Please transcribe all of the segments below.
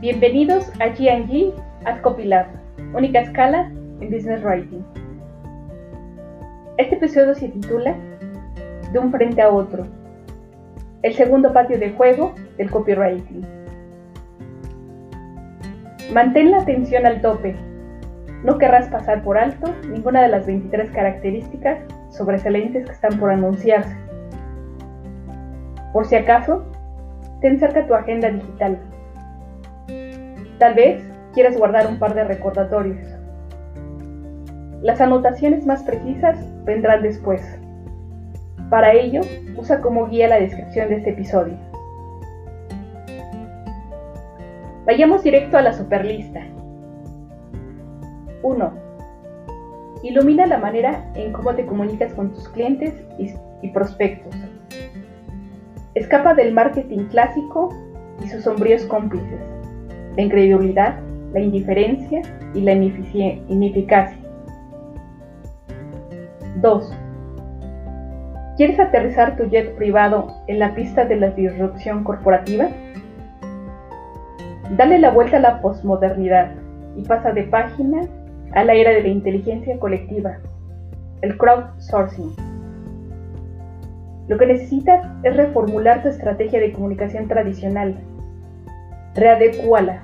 Bienvenidos a G&G at Copylab, única escala en Business Writing. Este episodio se titula De un frente a otro, el segundo patio de juego del copywriting. Mantén la atención al tope. No querrás pasar por alto ninguna de las 23 características sobresalientes que están por anunciarse. Por si acaso, ten cerca tu agenda digital. Tal vez quieras guardar un par de recordatorios. Las anotaciones más precisas vendrán después. Para ello, usa como guía la descripción de este episodio. Vayamos directo a la superlista. 1. Ilumina la manera en cómo te comunicas con tus clientes y, y prospectos. Escapa del marketing clásico y sus sombríos cómplices, la incredulidad, la indiferencia y la ineficacia. 2. ¿Quieres aterrizar tu jet privado en la pista de la disrupción corporativa? Dale la vuelta a la posmodernidad y pasa de página a la era de la inteligencia colectiva, el crowdsourcing. Lo que necesitas es reformular tu estrategia de comunicación tradicional. Readecúala,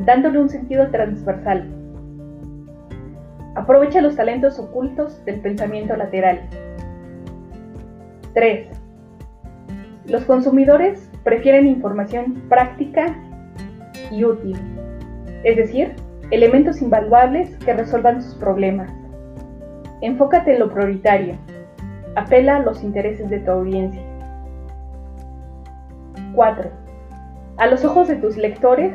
dándole un sentido transversal. Aprovecha los talentos ocultos del pensamiento lateral. 3. Los consumidores prefieren información práctica y útil, es decir, elementos invaluables que resuelvan sus problemas. Enfócate en lo prioritario, Apela a los intereses de tu audiencia. 4. A los ojos de tus lectores,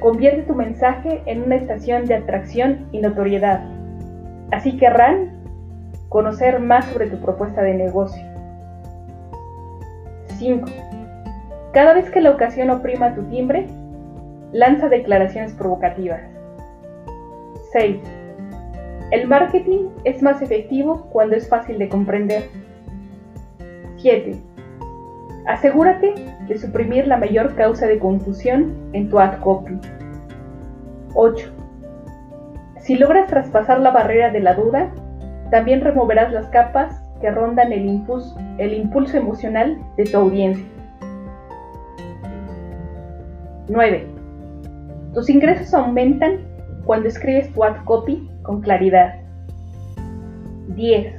convierte tu mensaje en una estación de atracción y notoriedad. Así querrán conocer más sobre tu propuesta de negocio. 5. Cada vez que la ocasión oprima tu timbre, lanza declaraciones provocativas. 6. El marketing es más efectivo cuando es fácil de comprender. 7. Asegúrate de suprimir la mayor causa de confusión en tu ad copy. 8. Si logras traspasar la barrera de la duda, también removerás las capas que rondan el impulso, emocional de tu audiencia. 9. Tus ingresos aumentan cuando escribes tu ad copy con claridad. 10.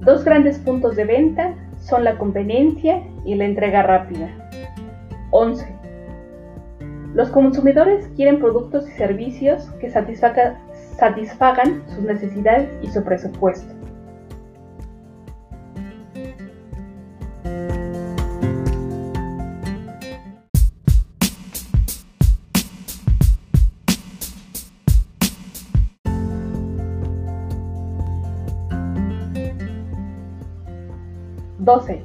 Dos grandes puntos de venta son la conveniencia y la entrega rápida. 11. Los consumidores quieren productos y servicios que satisfagan, sus necesidades y su presupuesto. 12.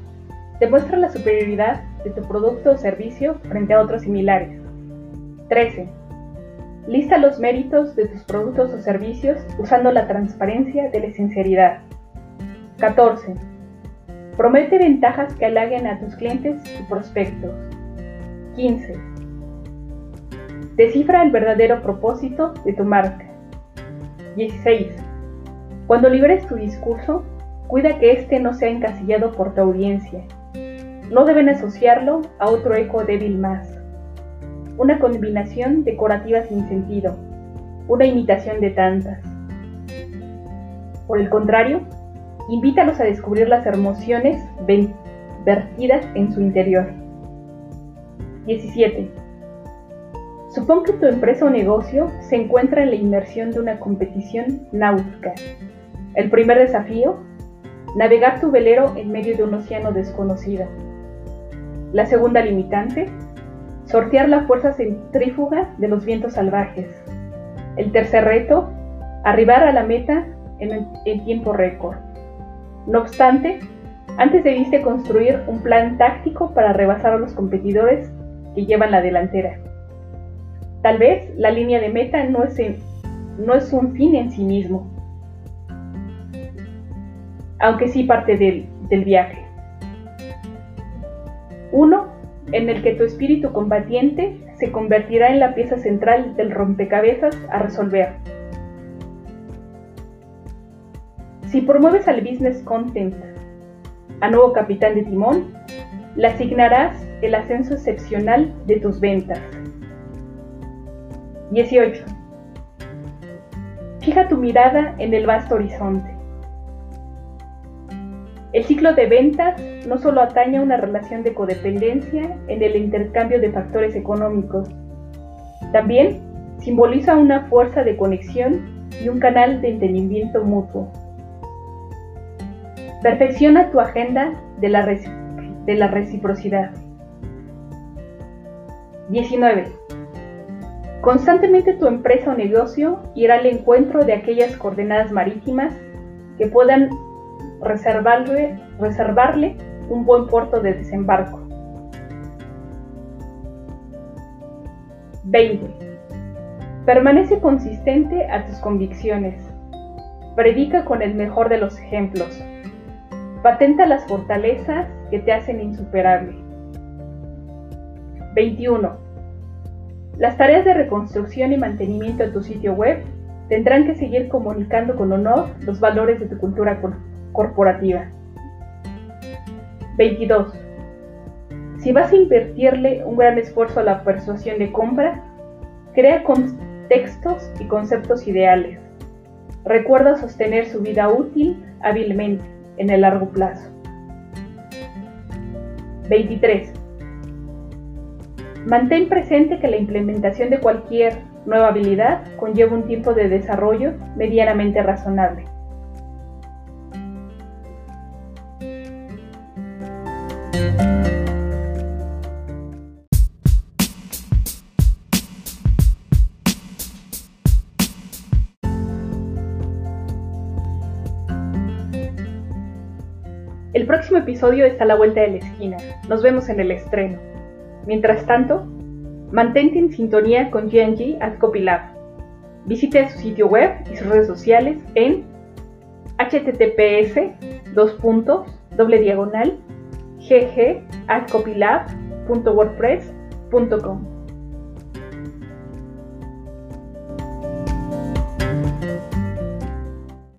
Demuestra la superioridad de tu producto o servicio frente a otros similares. 13. Lista los méritos de tus productos o servicios usando la transparencia de la sinceridad. 14. Promete ventajas que halaguen a tus clientes y prospectos. 15. Descifra el verdadero propósito de tu marca. 16. Cuando liberes tu discurso, Cuida que éste no sea encasillado por tu audiencia. No deben asociarlo a otro eco débil más. Una combinación decorativa sin sentido. Una imitación de tantas. Por el contrario, invítalos a descubrir las emociones vertidas en su interior. 17. Supón que tu empresa o negocio se encuentra en la inmersión de una competición náutica. El primer desafío navegar tu velero en medio de un océano desconocido. La segunda limitante, sortear la fuerza centrífuga de los vientos salvajes. El tercer reto, arribar a la meta en, en tiempo récord. No obstante, antes debiste construir un plan táctico para rebasar a los competidores que llevan la delantera. Tal vez la línea de meta no es, no es un fin en sí mismo, aunque sí parte del, viaje. 1. en el que tu espíritu combatiente se convertirá en la pieza central del rompecabezas a resolver. Si promueves al business content a nuevo capitán de timón, le asignarás el ascenso excepcional de tus ventas. 18. Fija tu mirada en el vasto horizonte. El ciclo de ventas no solo atañe a una relación de codependencia en el intercambio de factores económicos, también simboliza una fuerza de conexión y un canal de entendimiento mutuo. Perfecciona tu agenda de la, de la reciprocidad. 19. Constantemente tu empresa o negocio irá al encuentro de aquellas coordenadas marítimas que puedan reservarle, reservarle un buen puerto de desembarco. 20. Permanece consistente a tus convicciones. Predica con el mejor de los ejemplos. Patenta las fortalezas que te hacen insuperable. 21. Las tareas de reconstrucción y mantenimiento de tu sitio web tendrán que seguir comunicando con honor los valores de tu cultura corporativa. 22. Si vas a invertirle un gran esfuerzo a la persuasión de compra, crea contextos y conceptos ideales. Recuerda sostener su vida útil hábilmente en el largo plazo. 23. Mantén presente que la implementación de cualquier nueva habilidad conlleva un tiempo de desarrollo medianamente razonable. El próximo episodio está a la vuelta de la esquina. Nos vemos en el estreno. Mientras tanto, mantente en sintonía con GNG at Copylab. Visite su sitio web y sus redes sociales en https diagonal gg at.